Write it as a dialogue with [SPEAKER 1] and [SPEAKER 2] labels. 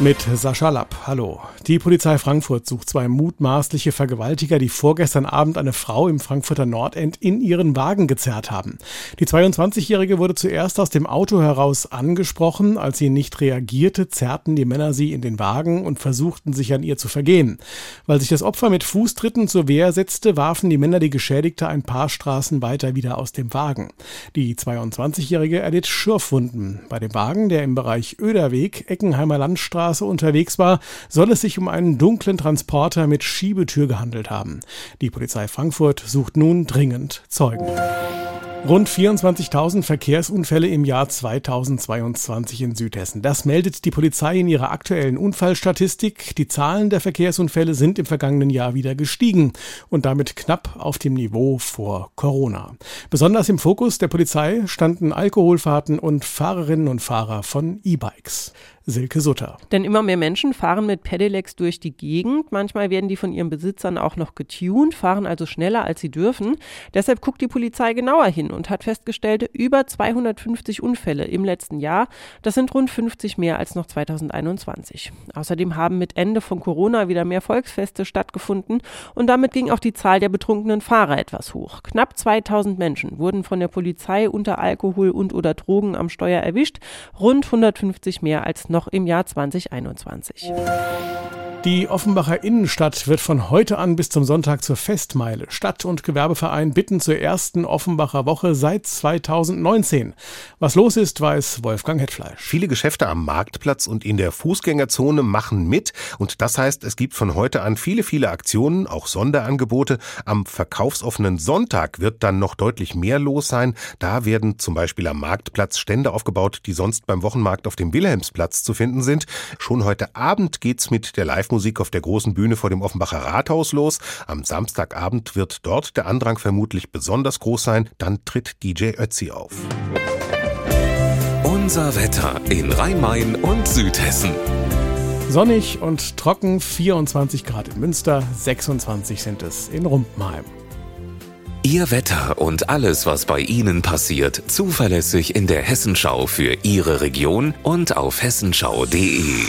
[SPEAKER 1] Mit Sascha Lapp. Hallo. Die Polizei Frankfurt sucht zwei mutmaßliche Vergewaltiger, die vorgestern Abend eine Frau im Frankfurter Nordend in ihren Wagen gezerrt haben. Die 22-Jährige wurde zuerst aus dem Auto heraus angesprochen. Als sie nicht reagierte, zerrten die Männer sie in den Wagen und versuchten sich an ihr zu vergehen. Weil sich das Opfer mit Fußtritten zur Wehr setzte, warfen die Männer die Geschädigte ein paar Straßen weiter wieder aus dem Wagen. Die 22-Jährige erlitt Schürfwunden. Bei dem Wagen, der im Bereich Öderweg, Eckenheimer Landstraße, Landstraße unterwegs war, soll es sich um einen dunklen Transporter mit Schiebetür gehandelt haben. Die Polizei Frankfurt sucht nun dringend Zeugen. Rund 24.000 Verkehrsunfälle im Jahr 2022 in Südhessen. Das meldet die Polizei in ihrer aktuellen Unfallstatistik. Die Zahlen der Verkehrsunfälle sind im vergangenen Jahr wieder gestiegen und damit knapp auf dem Niveau vor Corona. Besonders im Fokus der Polizei standen Alkoholfahrten und Fahrerinnen und Fahrer von E-Bikes. Silke Sutter.
[SPEAKER 2] Denn immer mehr Menschen fahren mit Pedelecs durch die Gegend. Manchmal werden die von ihren Besitzern auch noch getuned, fahren also schneller, als sie dürfen. Deshalb guckt die Polizei genauer hin und hat festgestellt, über 250 Unfälle im letzten Jahr. Das sind rund 50 mehr als noch 2021. Außerdem haben mit Ende von Corona wieder mehr Volksfeste stattgefunden und damit ging auch die Zahl der betrunkenen Fahrer etwas hoch. Knapp 2000 Menschen wurden von der Polizei unter Alkohol und oder Drogen am Steuer erwischt, rund 150 mehr als noch im Jahr 2021.
[SPEAKER 1] Die Offenbacher Innenstadt wird von heute an bis zum Sonntag zur Festmeile. Stadt- und Gewerbeverein bitten zur ersten Offenbacher Woche seit 2019. Was los ist, weiß Wolfgang Hetfleisch.
[SPEAKER 3] Viele Geschäfte am Marktplatz und in der Fußgängerzone machen mit. Und das heißt, es gibt von heute an viele, viele Aktionen, auch Sonderangebote. Am verkaufsoffenen Sonntag wird dann noch deutlich mehr los sein. Da werden zum Beispiel am Marktplatz Stände aufgebaut, die sonst beim Wochenmarkt auf dem Wilhelmsplatz zu finden sind. Schon heute Abend geht's mit der Live Live-Musik auf der großen Bühne vor dem Offenbacher Rathaus los. Am Samstagabend wird dort der Andrang vermutlich besonders groß sein. Dann tritt DJ Ötzi auf.
[SPEAKER 4] Unser Wetter in Rhein-Main und Südhessen.
[SPEAKER 1] Sonnig und trocken, 24 Grad in Münster, 26 sind es in Rumpenheim.
[SPEAKER 4] Ihr Wetter und alles, was bei Ihnen passiert, zuverlässig in der Hessenschau für Ihre Region und auf hessenschau.de.